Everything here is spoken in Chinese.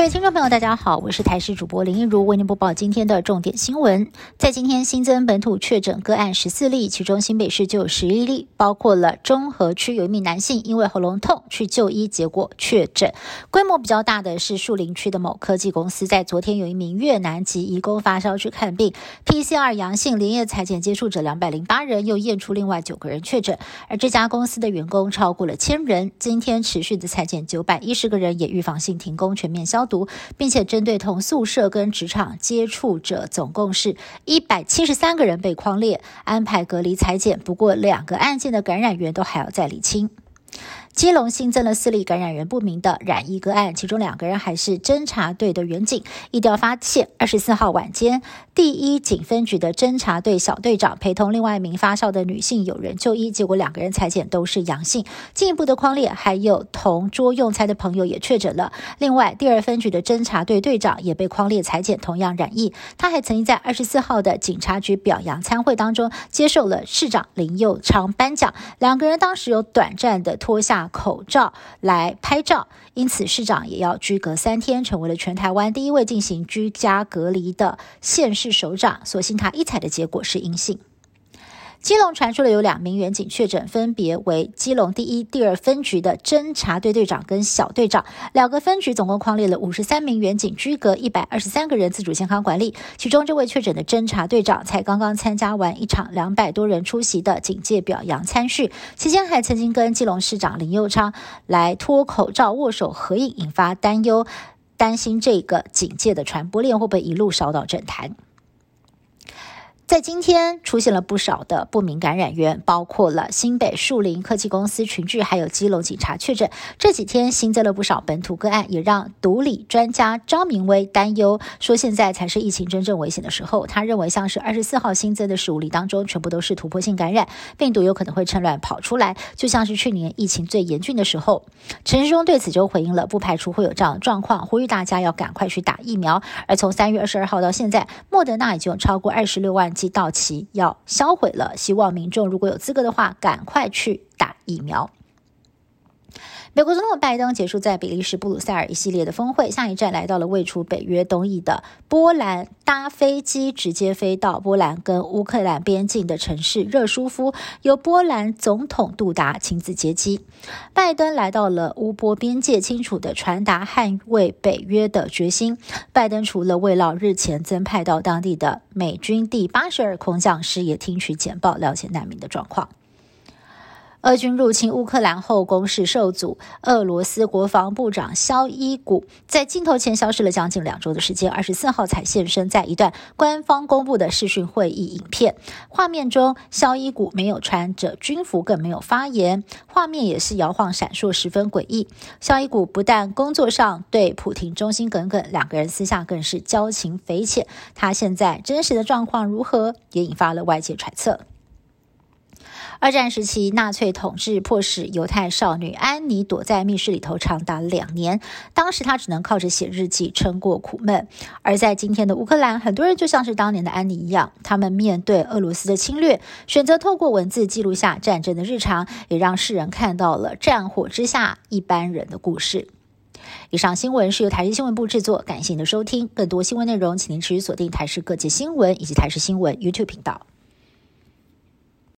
各位听众朋友，大家好，我是台视主播林一如，为您播报今天的重点新闻。在今天新增本土确诊个案十四例，其中新北市就有十一例，包括了中和区有一名男性因为喉咙痛去就医，结果确诊。规模比较大的是树林区的某科技公司，在昨天有一名越南籍移工发烧去看病，PCR 阳性，连夜裁剪接触者两百零八人，又验出另外九个人确诊。而这家公司的员工超过了千人，今天持续的裁剪九百一十个人，也预防性停工，全面消。毒，并且针对同宿舍跟职场接触者，总共是一百七十三个人被框列安排隔离裁剪。不过，两个案件的感染源都还要再理清。基隆新增了四例感染源不明的染疫个案，其中两个人还是侦查队的员警。一调发现，二十四号晚间，第一警分局的侦查队小队长陪同另外一名发烧的女性友人就医，结果两个人裁检都是阳性。进一步的框列，还有同桌用餐的朋友也确诊了。另外，第二分局的侦查队队长也被框列裁检，同样染疫。他还曾经在二十四号的警察局表扬参会当中接受了市长林佑昌颁奖。两个人当时有短暂的脱下。口罩来拍照，因此市长也要居隔三天，成为了全台湾第一位进行居家隔离的县市首长。所幸他一采的结果是阴性。基隆传出了有两名远警确诊，分别为基隆第一、第二分局的侦查队队长跟小队长。两个分局总共框列了五十三名远警，居隔一百二十三个人自主健康管理。其中这位确诊的侦查队长才刚刚参加完一场两百多人出席的警戒表扬参叙，期间还曾经跟基隆市长林佑昌来脱口罩握手合影，引发担忧，担心这个警戒的传播链会不会一路烧到政坛。在今天出现了不少的不明感染源，包括了新北树林科技公司群聚，还有基隆警察确诊。这几天新增了不少本土个案，也让毒理专家张明威担忧，说现在才是疫情真正危险的时候。他认为，像是二十四号新增的十五例当中，全部都是突破性感染，病毒有可能会趁乱跑出来，就像是去年疫情最严峻的时候。陈时中对此就回应了，不排除会有这样的状况，呼吁大家要赶快去打疫苗。而从三月二十二号到现在，莫德纳已经有超过二十六万。到期要销毁了，希望民众如果有资格的话，赶快去打疫苗。美国总统拜登结束在比利时布鲁塞尔一系列的峰会，下一站来到了位处北约东翼的波兰，搭飞机直接飞到波兰跟乌克兰边境的城市热舒夫，由波兰总统杜达亲自接机。拜登来到了乌波边界，清楚的传达捍卫北约的决心。拜登除了慰劳日前增派到当地的美军第八十二空降师，也听取简报，了解难民的状况。俄军入侵乌克兰后，攻势受阻。俄罗斯国防部长肖伊古在镜头前消失了将近两周的时间，二十四号才现身，在一段官方公布的视讯会议影片画面中，肖伊古没有穿着军服，更没有发言，画面也是摇晃闪烁，十分诡异。肖伊古不但工作上对普廷忠心耿耿，两个人私下更是交情匪浅。他现在真实的状况如何，也引发了外界揣测。二战时期，纳粹统治迫使犹太少女安妮躲在密室里头长达两年。当时她只能靠着写日记撑过苦闷。而在今天的乌克兰，很多人就像是当年的安妮一样，他们面对俄罗斯的侵略，选择透过文字记录下战争的日常，也让世人看到了战火之下一般人的故事。以上新闻是由台视新闻部制作，感谢您的收听。更多新闻内容，请您持续锁定台视各界新闻以及台视新闻 YouTube 频道。